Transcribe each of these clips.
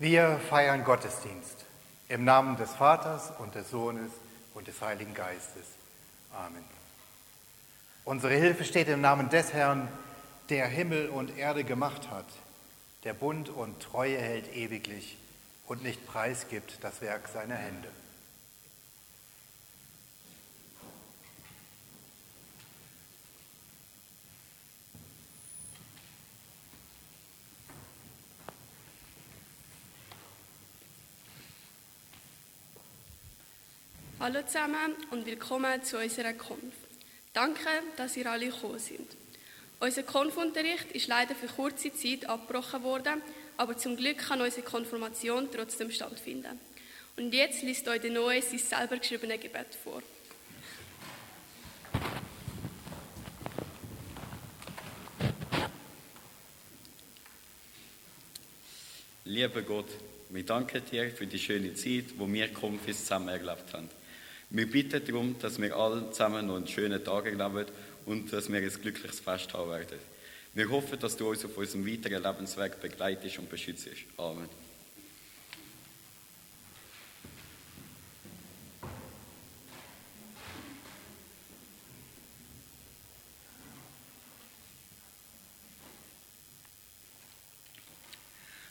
Wir feiern Gottesdienst im Namen des Vaters und des Sohnes und des Heiligen Geistes. Amen. Unsere Hilfe steht im Namen des Herrn, der Himmel und Erde gemacht hat, der Bund und Treue hält ewiglich und nicht preisgibt das Werk seiner Hände. Hallo zusammen und willkommen zu unserer Konf. Danke, dass ihr alle gekommen sind. Unser Konfunterricht ist leider für kurze Zeit abgebrochen worden, aber zum Glück kann unsere Konfirmation trotzdem stattfinden. Und jetzt liest euch der Noe sein selber geschriebene Gebet vor. Lieber Gott, wir danken dir für die schöne Zeit, wo wir Konfis zusammen erlebt haben. Wir bitten darum, dass wir alle zusammen noch einen schönen Tag erleben und dass wir ein glückliches Fest haben werden. Wir hoffen, dass du uns auf unserem weiteren Lebensweg begleitest und beschützt. Amen.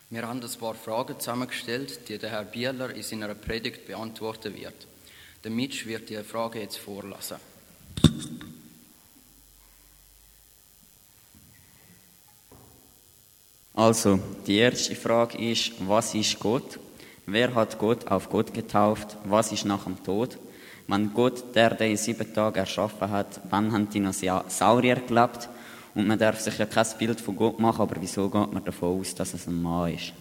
Wir haben ein paar Fragen zusammengestellt, die der Herr Bieler in seiner Predigt beantworten wird. Der Mitch wird die Frage jetzt vorlassen. Also, die erste Frage ist, was ist Gott? Wer hat Gott auf Gott getauft? Was ist nach dem Tod? Wenn Gott, der den in sieben Tagen erschaffen hat, wann haben Dinosaurier gelebt? Und man darf sich ja kein Bild von Gott machen, aber wieso geht man davon aus, dass es ein Mann ist?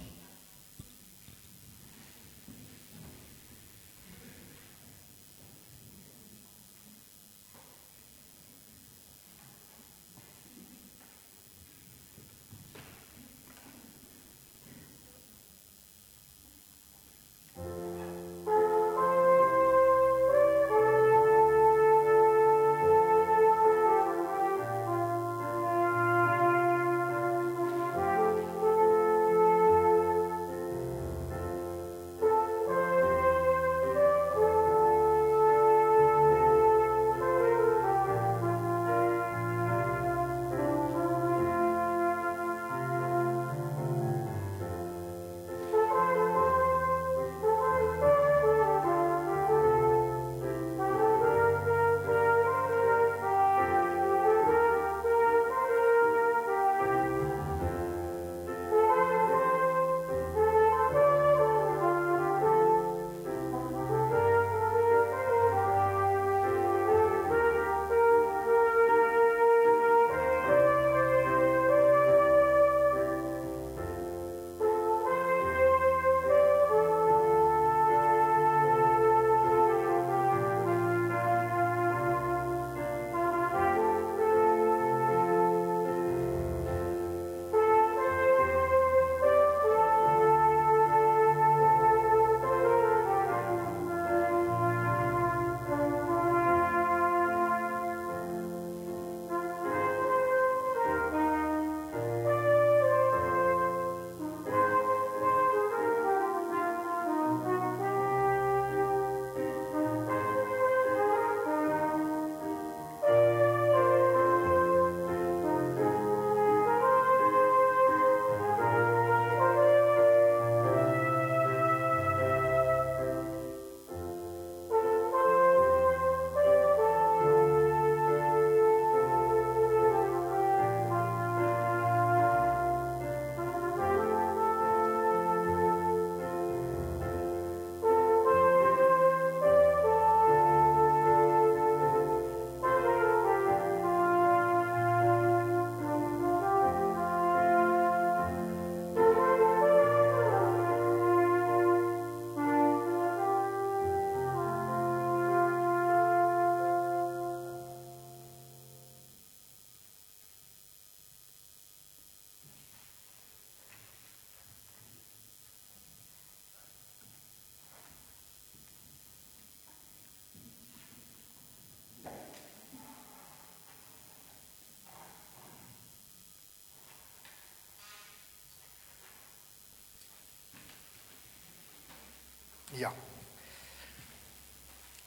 Ja.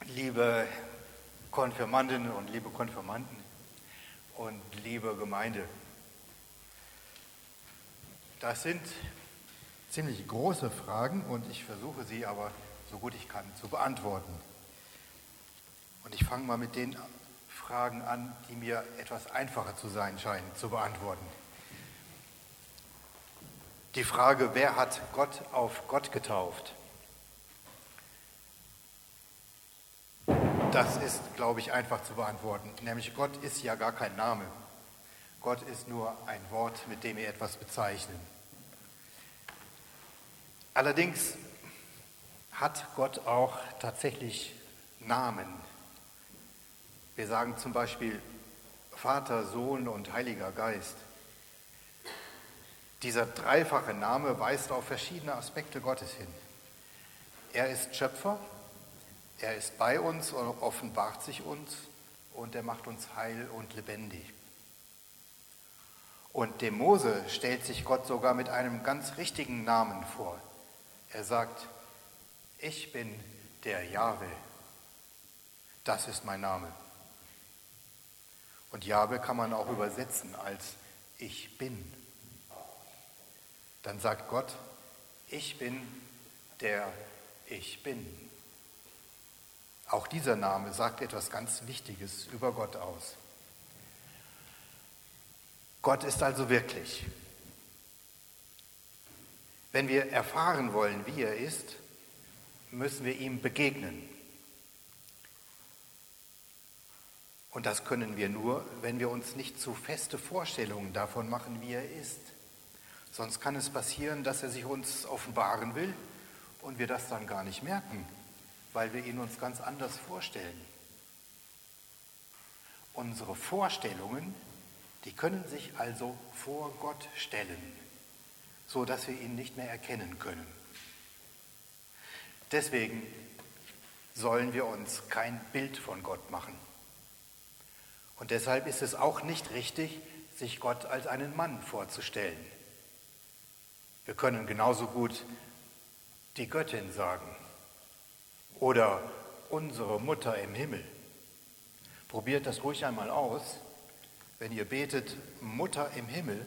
Liebe Konfirmandinnen und liebe Konfirmanden und liebe Gemeinde, das sind ziemlich große Fragen und ich versuche sie aber so gut ich kann zu beantworten. Und ich fange mal mit den Fragen an, die mir etwas einfacher zu sein scheinen zu beantworten. Die Frage, wer hat Gott auf Gott getauft? Das ist, glaube ich, einfach zu beantworten. Nämlich Gott ist ja gar kein Name. Gott ist nur ein Wort, mit dem wir etwas bezeichnen. Allerdings hat Gott auch tatsächlich Namen. Wir sagen zum Beispiel Vater, Sohn und Heiliger Geist. Dieser dreifache Name weist auf verschiedene Aspekte Gottes hin. Er ist Schöpfer, er ist bei uns und offenbart sich uns und er macht uns heil und lebendig. Und dem Mose stellt sich Gott sogar mit einem ganz richtigen Namen vor. Er sagt, ich bin der Jahwe. Das ist mein Name. Und Jahwe kann man auch übersetzen als ich bin. Dann sagt Gott, ich bin der ich bin. Auch dieser Name sagt etwas ganz Wichtiges über Gott aus. Gott ist also wirklich. Wenn wir erfahren wollen, wie er ist, müssen wir ihm begegnen. Und das können wir nur, wenn wir uns nicht zu feste Vorstellungen davon machen, wie er ist. Sonst kann es passieren, dass er sich uns offenbaren will und wir das dann gar nicht merken weil wir ihn uns ganz anders vorstellen. Unsere Vorstellungen, die können sich also vor Gott stellen, so dass wir ihn nicht mehr erkennen können. Deswegen sollen wir uns kein Bild von Gott machen. Und deshalb ist es auch nicht richtig, sich Gott als einen Mann vorzustellen. Wir können genauso gut die Göttin sagen oder unsere Mutter im Himmel. Probiert das ruhig einmal aus. Wenn ihr betet Mutter im Himmel,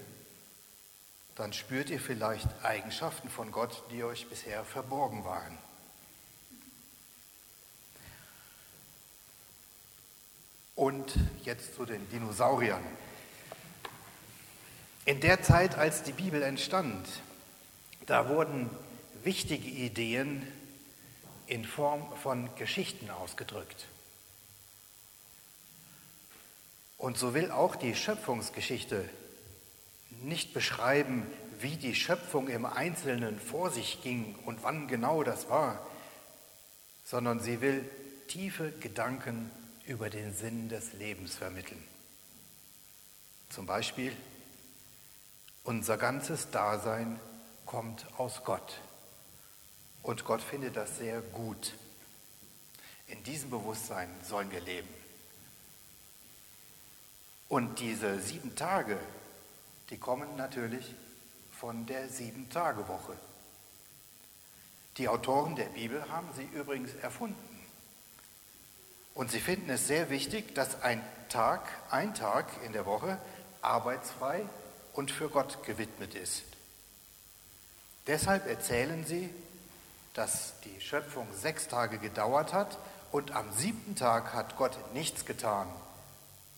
dann spürt ihr vielleicht Eigenschaften von Gott, die euch bisher verborgen waren. Und jetzt zu den Dinosauriern. In der Zeit, als die Bibel entstand, da wurden wichtige Ideen in Form von Geschichten ausgedrückt. Und so will auch die Schöpfungsgeschichte nicht beschreiben, wie die Schöpfung im Einzelnen vor sich ging und wann genau das war, sondern sie will tiefe Gedanken über den Sinn des Lebens vermitteln. Zum Beispiel, unser ganzes Dasein kommt aus Gott. Und Gott findet das sehr gut. In diesem Bewusstsein sollen wir leben. Und diese sieben Tage, die kommen natürlich von der Sieben-Tage-Woche. Die Autoren der Bibel haben sie übrigens erfunden. Und sie finden es sehr wichtig, dass ein Tag, ein Tag in der Woche arbeitsfrei und für Gott gewidmet ist. Deshalb erzählen sie dass die Schöpfung sechs Tage gedauert hat und am siebten Tag hat Gott nichts getan,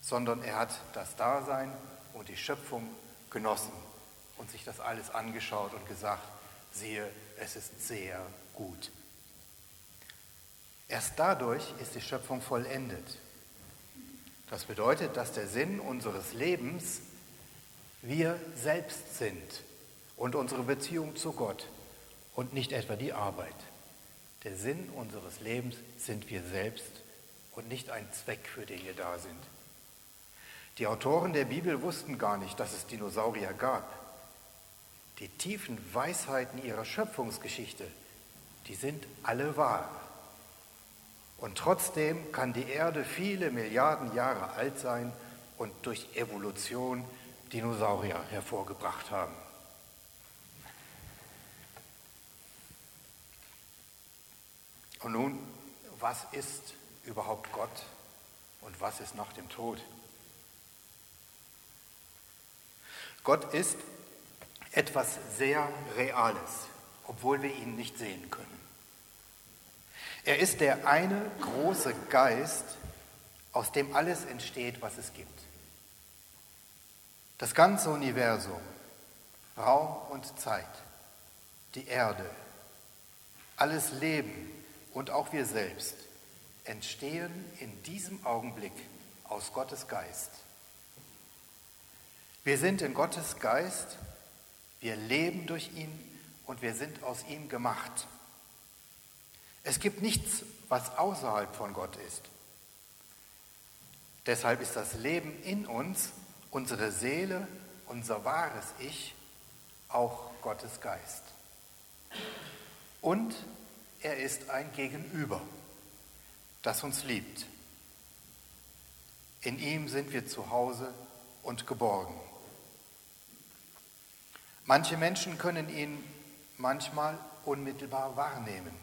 sondern er hat das Dasein und die Schöpfung genossen und sich das alles angeschaut und gesagt, siehe, es ist sehr gut. Erst dadurch ist die Schöpfung vollendet. Das bedeutet, dass der Sinn unseres Lebens wir selbst sind und unsere Beziehung zu Gott und nicht etwa die Arbeit. Der Sinn unseres Lebens sind wir selbst und nicht ein Zweck, für den wir da sind. Die Autoren der Bibel wussten gar nicht, dass es Dinosaurier gab. Die tiefen Weisheiten ihrer Schöpfungsgeschichte, die sind alle wahr. Und trotzdem kann die Erde viele Milliarden Jahre alt sein und durch Evolution Dinosaurier hervorgebracht haben. Und nun, was ist überhaupt Gott und was ist nach dem Tod? Gott ist etwas sehr Reales, obwohl wir ihn nicht sehen können. Er ist der eine große Geist, aus dem alles entsteht, was es gibt. Das ganze Universum, Raum und Zeit, die Erde, alles Leben und auch wir selbst entstehen in diesem Augenblick aus Gottes Geist. Wir sind in Gottes Geist, wir leben durch ihn und wir sind aus ihm gemacht. Es gibt nichts, was außerhalb von Gott ist. Deshalb ist das Leben in uns, unsere Seele, unser wahres Ich, auch Gottes Geist. Und er ist ein Gegenüber, das uns liebt. In ihm sind wir zu Hause und geborgen. Manche Menschen können ihn manchmal unmittelbar wahrnehmen.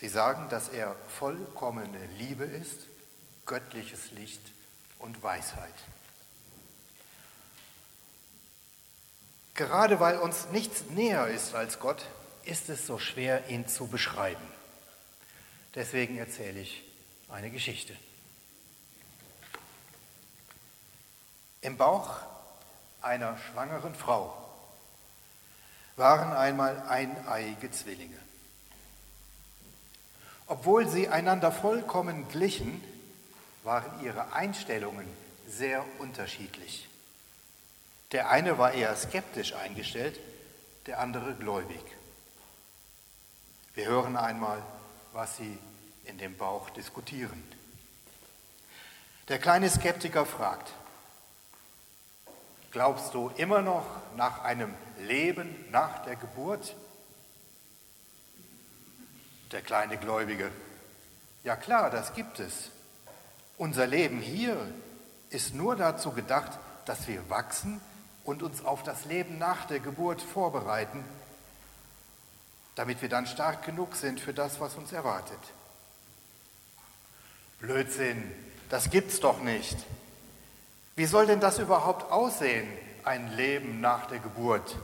Sie sagen, dass er vollkommene Liebe ist, göttliches Licht und Weisheit. Gerade weil uns nichts näher ist als Gott, ist es so schwer, ihn zu beschreiben. Deswegen erzähle ich eine Geschichte. Im Bauch einer schwangeren Frau waren einmal eineiige Zwillinge. Obwohl sie einander vollkommen glichen, waren ihre Einstellungen sehr unterschiedlich. Der eine war eher skeptisch eingestellt, der andere gläubig. Wir hören einmal, was sie in dem Bauch diskutieren. Der kleine Skeptiker fragt, glaubst du immer noch nach einem Leben nach der Geburt? Der kleine Gläubige, ja klar, das gibt es. Unser Leben hier ist nur dazu gedacht, dass wir wachsen und uns auf das Leben nach der Geburt vorbereiten, damit wir dann stark genug sind für das, was uns erwartet. Blödsinn, das gibt's doch nicht. Wie soll denn das überhaupt aussehen, ein Leben nach der Geburt?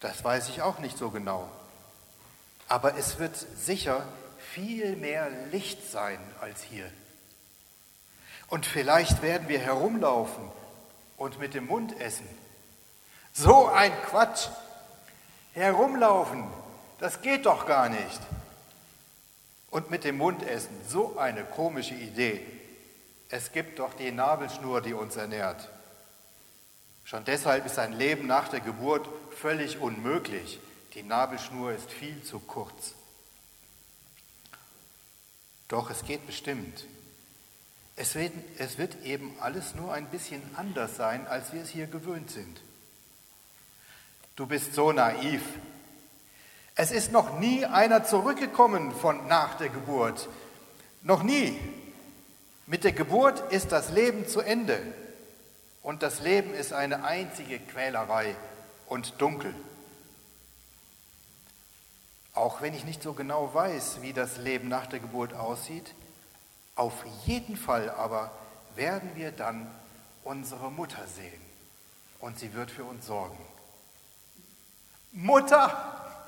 Das weiß ich auch nicht so genau. Aber es wird sicher viel mehr Licht sein als hier. Und vielleicht werden wir herumlaufen und mit dem Mund essen. So ein Quatsch. Herumlaufen, das geht doch gar nicht. Und mit dem Mund essen, so eine komische Idee. Es gibt doch die Nabelschnur, die uns ernährt. Schon deshalb ist ein Leben nach der Geburt völlig unmöglich. Die Nabelschnur ist viel zu kurz. Doch es geht bestimmt. Es wird, es wird eben alles nur ein bisschen anders sein, als wir es hier gewöhnt sind. Du bist so naiv. Es ist noch nie einer zurückgekommen von nach der Geburt. Noch nie. Mit der Geburt ist das Leben zu Ende. Und das Leben ist eine einzige Quälerei und dunkel. Auch wenn ich nicht so genau weiß, wie das Leben nach der Geburt aussieht, auf jeden Fall aber werden wir dann unsere Mutter sehen und sie wird für uns sorgen. Mutter,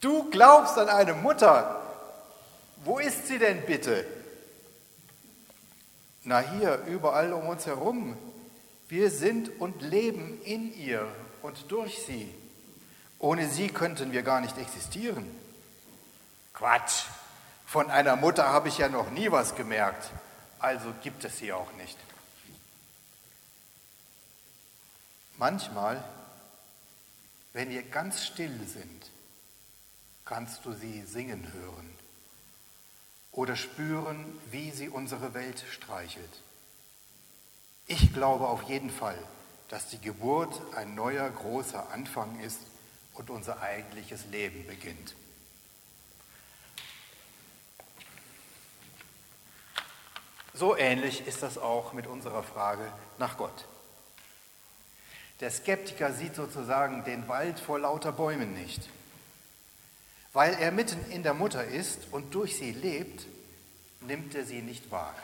du glaubst an eine Mutter. Wo ist sie denn bitte? Na hier, überall um uns herum. Wir sind und leben in ihr und durch sie. Ohne sie könnten wir gar nicht existieren. Quatsch, von einer Mutter habe ich ja noch nie was gemerkt, also gibt es sie auch nicht. Manchmal, wenn wir ganz still sind, kannst du sie singen hören oder spüren, wie sie unsere Welt streichelt. Ich glaube auf jeden Fall, dass die Geburt ein neuer großer Anfang ist und unser eigentliches Leben beginnt. So ähnlich ist das auch mit unserer Frage nach Gott. Der Skeptiker sieht sozusagen den Wald vor lauter Bäumen nicht. Weil er mitten in der Mutter ist und durch sie lebt, nimmt er sie nicht wahr.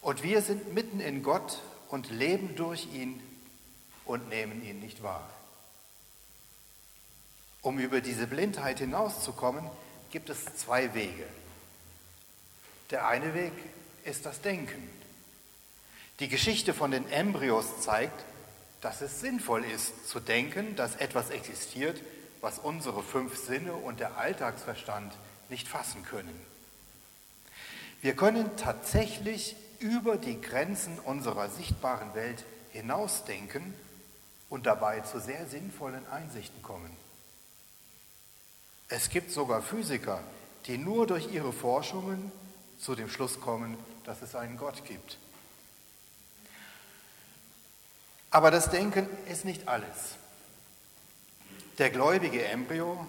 Und wir sind mitten in Gott und leben durch ihn und nehmen ihn nicht wahr. Um über diese Blindheit hinauszukommen, gibt es zwei Wege. Der eine Weg ist das Denken. Die Geschichte von den Embryos zeigt, dass es sinnvoll ist zu denken, dass etwas existiert, was unsere fünf Sinne und der Alltagsverstand nicht fassen können. Wir können tatsächlich über die Grenzen unserer sichtbaren Welt hinausdenken und dabei zu sehr sinnvollen Einsichten kommen. Es gibt sogar Physiker, die nur durch ihre Forschungen zu dem Schluss kommen, dass es einen Gott gibt. Aber das Denken ist nicht alles. Der gläubige Embryo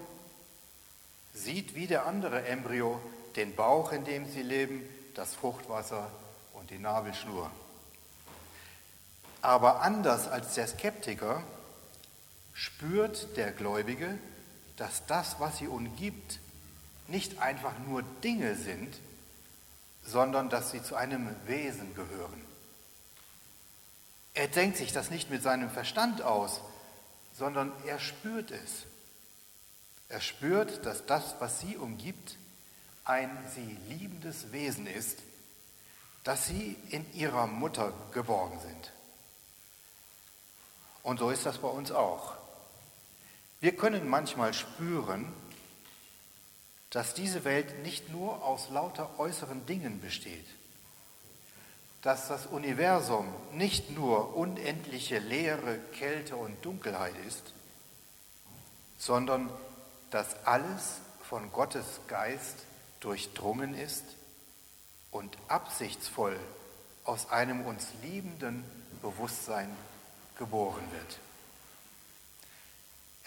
sieht wie der andere Embryo den Bauch, in dem sie leben, das Fruchtwasser und die Nabelschnur. Aber anders als der Skeptiker spürt der Gläubige, dass das, was sie umgibt, nicht einfach nur Dinge sind, sondern dass sie zu einem Wesen gehören. Er denkt sich das nicht mit seinem Verstand aus, sondern er spürt es. Er spürt, dass das, was sie umgibt, ein sie liebendes Wesen ist, dass sie in ihrer Mutter geborgen sind. Und so ist das bei uns auch. Wir können manchmal spüren, dass diese Welt nicht nur aus lauter äußeren Dingen besteht, dass das Universum nicht nur unendliche Leere, Kälte und Dunkelheit ist, sondern dass alles von Gottes Geist durchdrungen ist und absichtsvoll aus einem uns liebenden Bewusstsein geboren wird.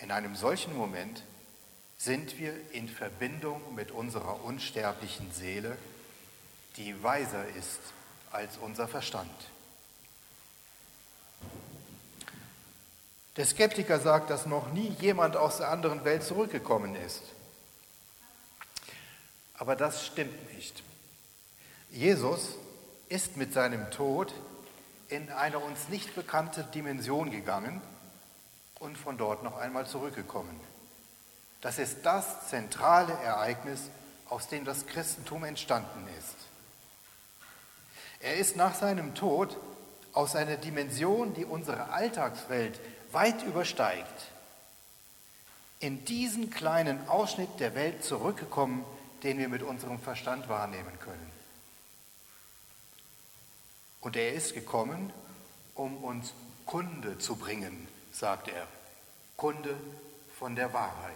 In einem solchen Moment sind wir in Verbindung mit unserer unsterblichen Seele, die weiser ist als unser Verstand. Der Skeptiker sagt, dass noch nie jemand aus der anderen Welt zurückgekommen ist. Aber das stimmt nicht. Jesus ist mit seinem Tod in eine uns nicht bekannte Dimension gegangen und von dort noch einmal zurückgekommen. Das ist das zentrale Ereignis, aus dem das Christentum entstanden ist. Er ist nach seinem Tod aus einer Dimension, die unsere Alltagswelt weit übersteigt, in diesen kleinen Ausschnitt der Welt zurückgekommen, den wir mit unserem Verstand wahrnehmen können. Und er ist gekommen, um uns Kunde zu bringen sagt er, Kunde von der Wahrheit.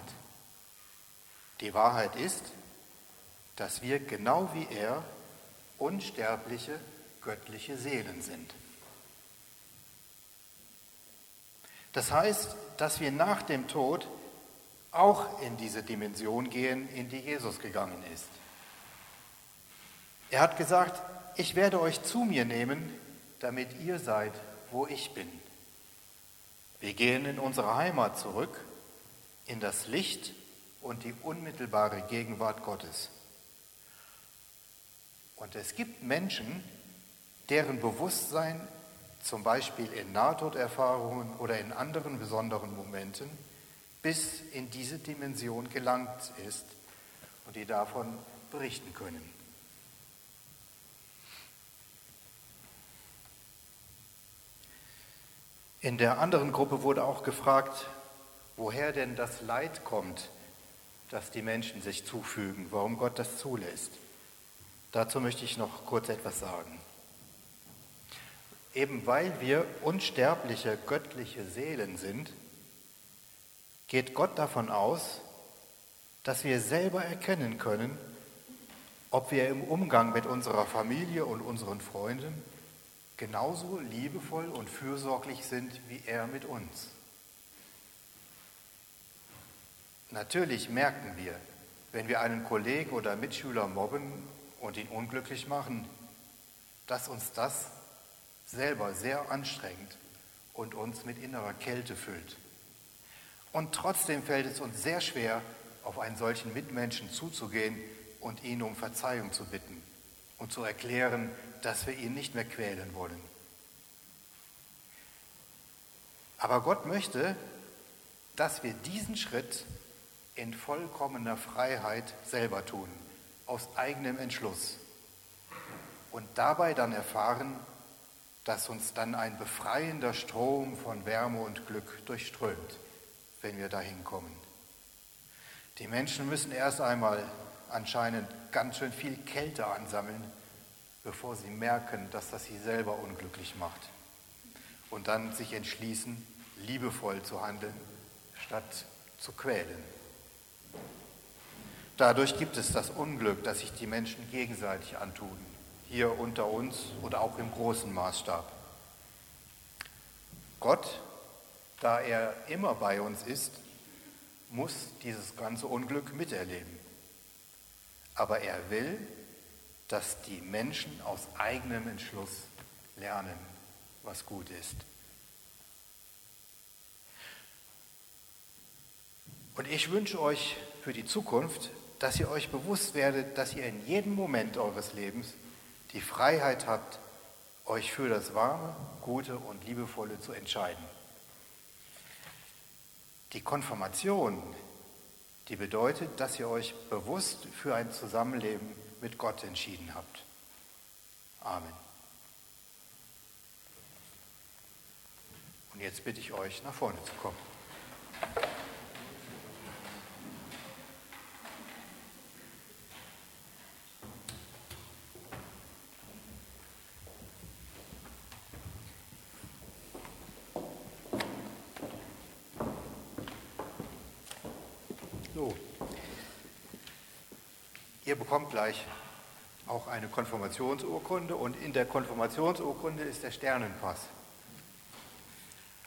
Die Wahrheit ist, dass wir genau wie er unsterbliche göttliche Seelen sind. Das heißt, dass wir nach dem Tod auch in diese Dimension gehen, in die Jesus gegangen ist. Er hat gesagt, ich werde euch zu mir nehmen, damit ihr seid, wo ich bin. Wir gehen in unsere Heimat zurück, in das Licht und die unmittelbare Gegenwart Gottes. Und es gibt Menschen, deren Bewusstsein zum Beispiel in Nahtoderfahrungen oder in anderen besonderen Momenten bis in diese Dimension gelangt ist und die davon berichten können. In der anderen Gruppe wurde auch gefragt, woher denn das Leid kommt, das die Menschen sich zufügen, warum Gott das zulässt. Dazu möchte ich noch kurz etwas sagen. Eben weil wir unsterbliche göttliche Seelen sind, geht Gott davon aus, dass wir selber erkennen können, ob wir im Umgang mit unserer Familie und unseren Freunden genauso liebevoll und fürsorglich sind wie er mit uns. Natürlich merken wir, wenn wir einen Kollegen oder Mitschüler mobben und ihn unglücklich machen, dass uns das selber sehr anstrengt und uns mit innerer Kälte füllt. Und trotzdem fällt es uns sehr schwer, auf einen solchen Mitmenschen zuzugehen und ihn um Verzeihung zu bitten und zu erklären, dass wir ihn nicht mehr quälen wollen. Aber Gott möchte, dass wir diesen Schritt in vollkommener Freiheit selber tun, aus eigenem Entschluss. Und dabei dann erfahren, dass uns dann ein befreiender Strom von Wärme und Glück durchströmt, wenn wir dahin kommen. Die Menschen müssen erst einmal anscheinend ganz schön viel Kälte ansammeln, bevor sie merken, dass das sie selber unglücklich macht. Und dann sich entschließen, liebevoll zu handeln, statt zu quälen. Dadurch gibt es das Unglück, das sich die Menschen gegenseitig antun, hier unter uns oder auch im großen Maßstab. Gott, da er immer bei uns ist, muss dieses ganze Unglück miterleben. Aber er will, dass die Menschen aus eigenem Entschluss lernen, was gut ist. Und ich wünsche euch für die Zukunft, dass ihr euch bewusst werdet, dass ihr in jedem Moment eures Lebens die Freiheit habt, euch für das Warme, Gute und Liebevolle zu entscheiden. Die Konfirmation, die bedeutet, dass ihr euch bewusst für ein Zusammenleben mit Gott entschieden habt. Amen. Und jetzt bitte ich euch, nach vorne zu kommen. Ihr bekommt gleich auch eine Konfirmationsurkunde und in der Konfirmationsurkunde ist der Sternenpass.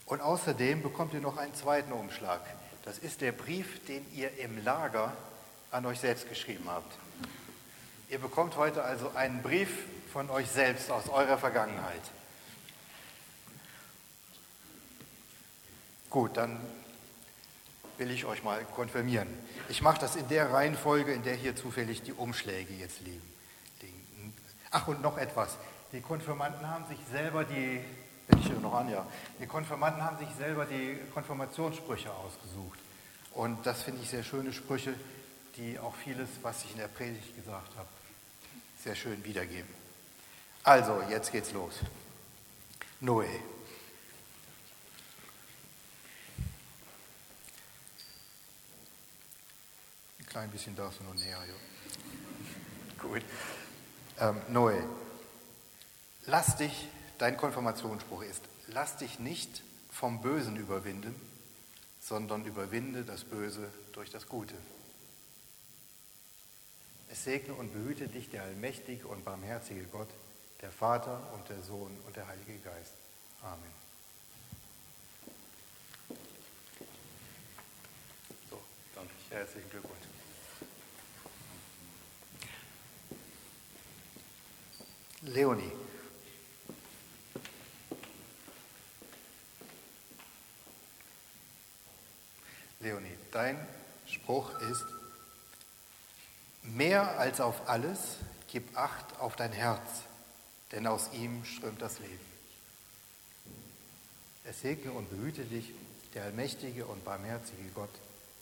Und außerdem bekommt ihr noch einen zweiten Umschlag. Das ist der Brief, den ihr im Lager an euch selbst geschrieben habt. Ihr bekommt heute also einen Brief von euch selbst aus eurer Vergangenheit. Gut, dann will ich euch mal konfirmieren. Ich mache das in der Reihenfolge, in der hier zufällig die Umschläge jetzt liegen. Ach, und noch etwas. Die Konfirmanden haben sich selber die, bin ich noch an, ja, die Konfirmanden haben sich selber die Konfirmationssprüche ausgesucht. Und das finde ich sehr schöne Sprüche, die auch vieles, was ich in der Predigt gesagt habe, sehr schön wiedergeben. Also, jetzt geht's los. Noé. Klein bisschen darfst du noch näher. Ja. Gut. Ähm, Noé, lass dich, dein Konfirmationsspruch ist, lass dich nicht vom Bösen überwinden, sondern überwinde das Böse durch das Gute. Es segne und behüte dich der allmächtige und barmherzige Gott, der Vater und der Sohn und der Heilige Geist. Amen. So, danke. Herzlichen Glückwunsch. Leonie. Leonie, dein Spruch ist, mehr als auf alles gib Acht auf dein Herz, denn aus ihm strömt das Leben. Es segne und behüte dich der allmächtige und barmherzige Gott,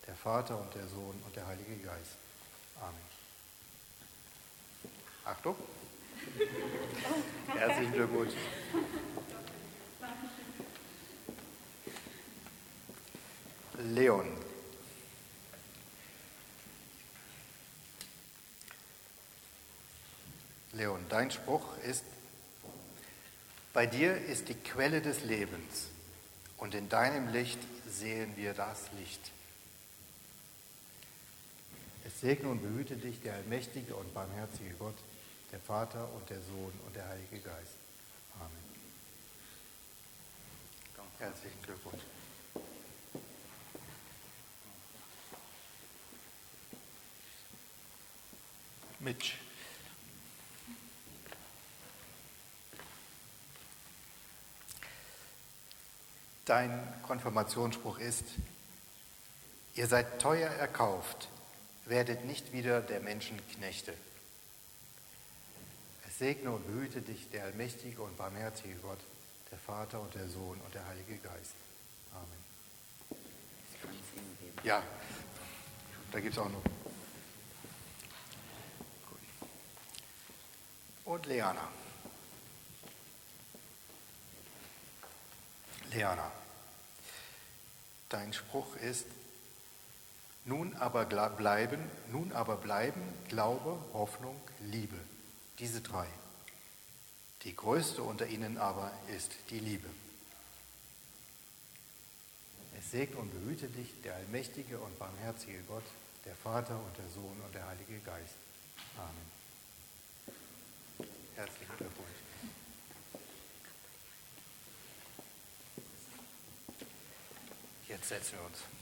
der Vater und der Sohn und der Heilige Geist. Amen. Achtung. Herzlichen Glückwunsch. Leon. Leon, dein Spruch ist, bei dir ist die Quelle des Lebens und in deinem Licht sehen wir das Licht. Es segne und behüte dich der allmächtige und barmherzige Gott, der Vater und der Sohn und der Heilige Geist. Amen. Herzlichen Glückwunsch. Mitch. Dein Konfirmationsspruch ist, Ihr seid teuer erkauft, werdet nicht wieder der Menschen Knechte. Segne und behüte dich der allmächtige und barmherzige Gott, der Vater und der Sohn und der Heilige Geist. Amen. Ja, da gibt es auch noch. Und Leana. Leana, dein Spruch ist, nun aber bleiben, nun aber bleiben Glaube, Hoffnung, Liebe, diese drei. Die größte unter ihnen aber ist die Liebe. Es segne und behüte dich der allmächtige und barmherzige Gott, der Vater und der Sohn und der Heilige Geist. Amen. Herzlichen Glückwunsch. Jetzt setzen wir uns.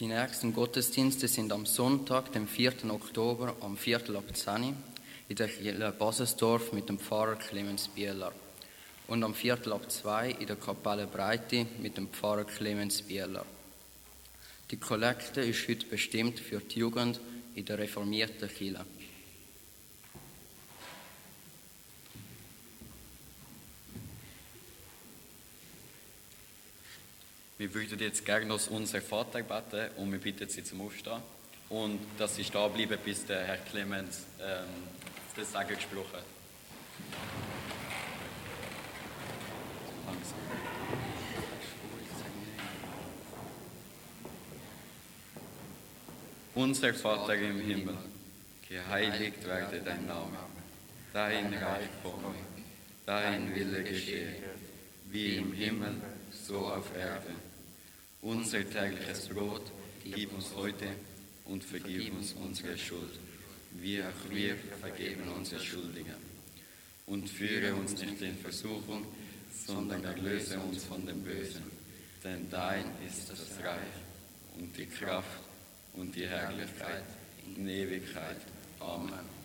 Die nächsten Gottesdienste sind am Sonntag, dem 4. Oktober, um Viertel ab 10 in der Kirche Basesdorf mit dem Pfarrer Clemens Bieler und am Viertel ab 2 in der Kapelle Breite mit dem Pfarrer Clemens Bieler. Die Kollekte ist heute bestimmt für die Jugend in der reformierten Kirche. Würden jetzt gerne unser Vater beten und wir bitten Sie zum Aufstehen. Und dass Sie stehen bleiben, bis der Herr Clemens ähm, das Segen gesprochen hat. Unser Vater im Himmel, geheiligt werde dein Name, dein Reich komme, dein Wille geschehe, wie im Himmel, so auf Erden. Unser tägliches Brot gib uns heute und vergib uns unsere Schuld, wie auch wir vergeben unsere Schuldigen. Und führe uns nicht in Versuchung, sondern erlöse uns von dem Bösen. Denn dein ist das Reich und die Kraft und die Herrlichkeit in Ewigkeit. Amen.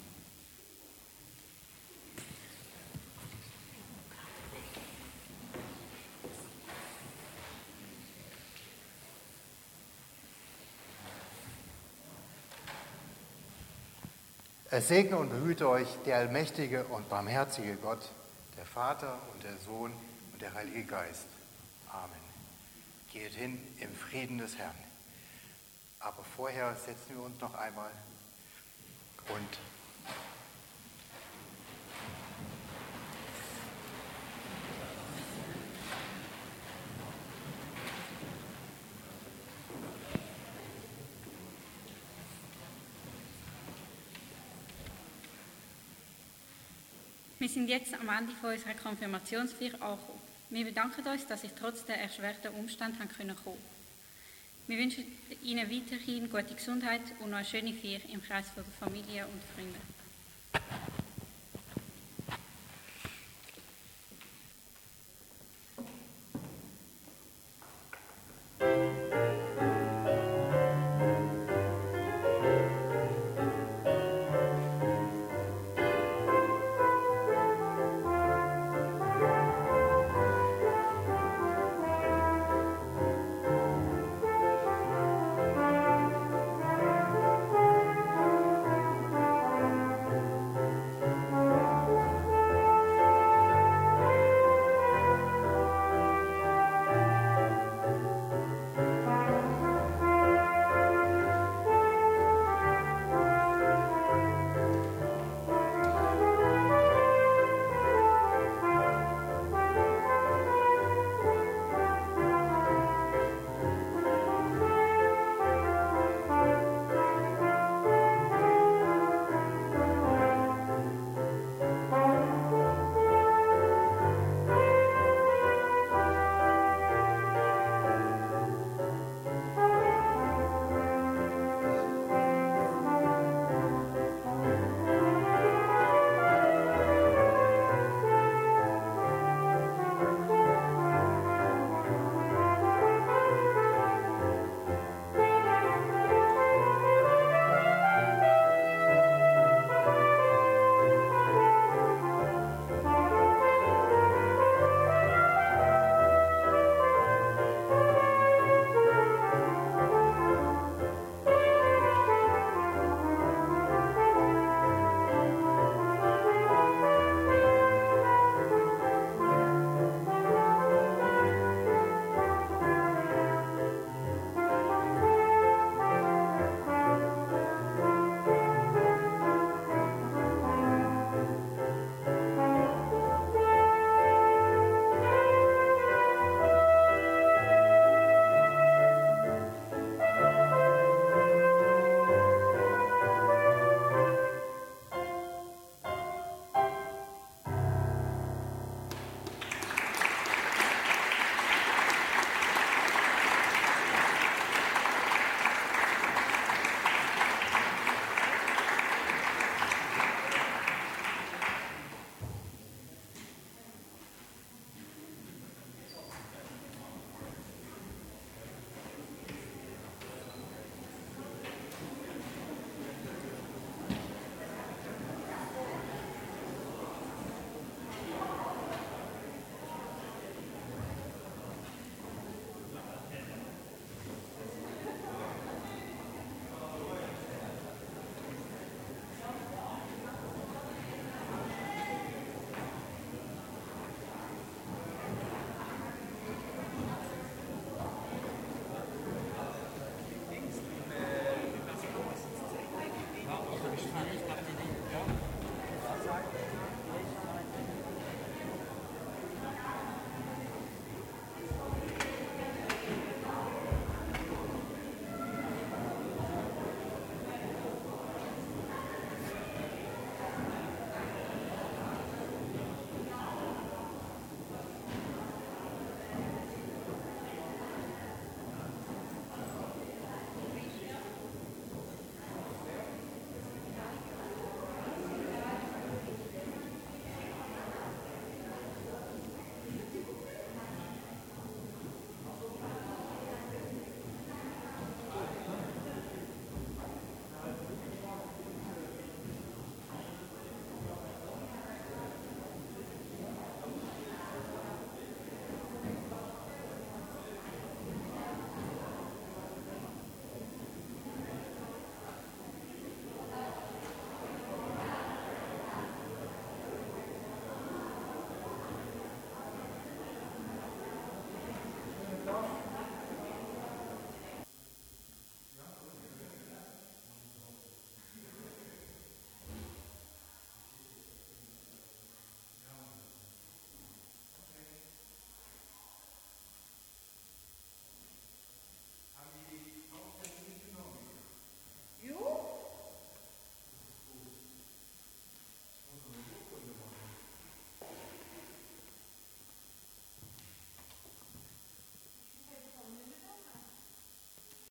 Es segne und behüte euch der allmächtige und barmherzige Gott, der Vater und der Sohn und der Heilige Geist. Amen. Geht hin im Frieden des Herrn. Aber vorher setzen wir uns noch einmal und sind jetzt am Ende von unserer Konfirmationsfeier angekommen. Wir bedanken uns, dass Sie trotz der erschwerten Umstände kommen. Wir wünschen Ihnen weiterhin gute Gesundheit und noch eine schöne Feier im Kreis von der Familie und Freunde.